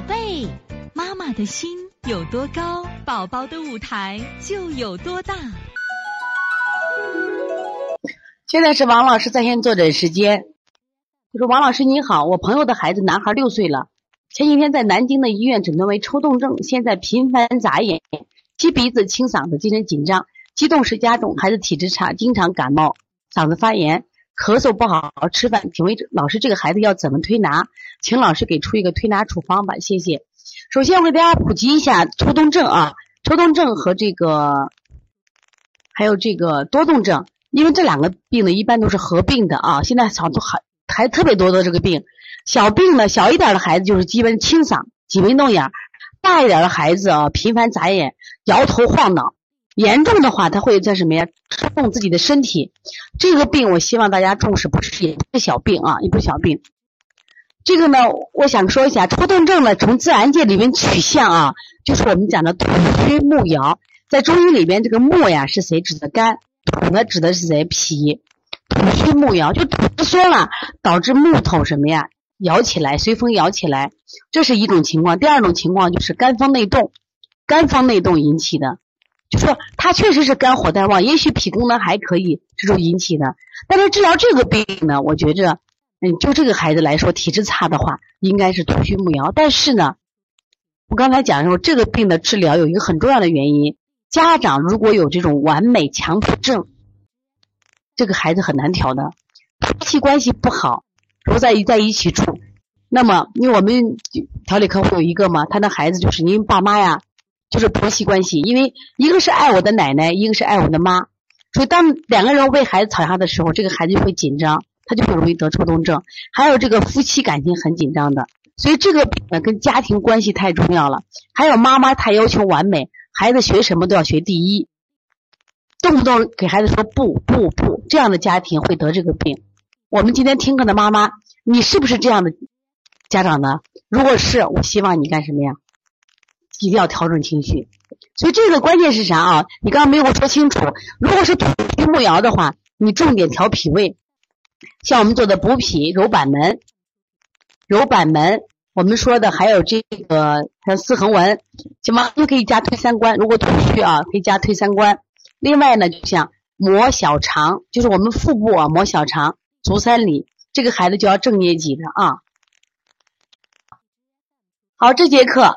宝贝，妈妈的心有多高，宝宝的舞台就有多大。现在是王老师在线坐诊时间。我说王老师你好，我朋友的孩子男孩六岁了，前几天在南京的医院诊断为抽动症，现在频繁眨眼、吸鼻子、清嗓子、精神紧张、激动时加重，孩子体质差，经常感冒、嗓子发炎。咳嗽不好好吃饭，请问老师这个孩子要怎么推拿？请老师给出一个推拿处方吧，谢谢。首先我给大家普及一下抽动症啊，抽动症和这个还有这个多动症，因为这两个病呢一般都是合并的啊。现在好多还还特别多的这个病，小病呢小一点的孩子就是基本清嗓、挤眉弄眼，大一点的孩子啊频繁眨眼、摇头晃脑。严重的话，他会在什么呀？抽动自己的身体。这个病我希望大家重视，不是也不是小病啊，也不是小病。这个呢，我想说一下，抽动症呢，从自然界里面取象啊，就是我们讲的土虚木摇。在中医里边，这个木呀是谁指的肝？土呢指的是谁？脾。土虚木摇，就土缩了，导致木头什么呀摇起来，随风摇起来，这是一种情况。第二种情况就是肝风内动，肝风内动引起的。就说他确实是肝火太旺，也许脾功能还可以，这种引起的。但是治疗这个病呢，我觉着，嗯，就这个孩子来说，体质差的话，应该是土虚木摇。但是呢，我刚才讲说，这个病的治疗有一个很重要的原因，家长如果有这种完美强迫症，这个孩子很难调的，夫妻关系不好，不在在一起住，那么因为我们调理客户有一个嘛，他的孩子就是您爸妈呀。就是婆媳关系，因为一个是爱我的奶奶，一个是爱我的妈，所以当两个人为孩子吵架的时候，这个孩子就会紧张，他就会容易得抽动症。还有这个夫妻感情很紧张的，所以这个跟家庭关系太重要了。还有妈妈太要求完美，孩子学什么都要学第一，动不动给孩子说不不不，这样的家庭会得这个病。我们今天听课的妈妈，你是不是这样的家长呢？如果是，我希望你干什么呀？一定要调整情绪，所以这个关键是啥啊？你刚刚没有说清楚。如果是土虚木摇的话，你重点调脾胃，像我们做的补脾、揉板门、揉板门，我们说的还有这个像四横纹，行吗？就可以加推三关。如果土虚啊，可以加推三关。另外呢，就像摩小肠，就是我们腹部啊，摩小肠、足三里，这个孩子就要正捏脊的啊。好，这节课。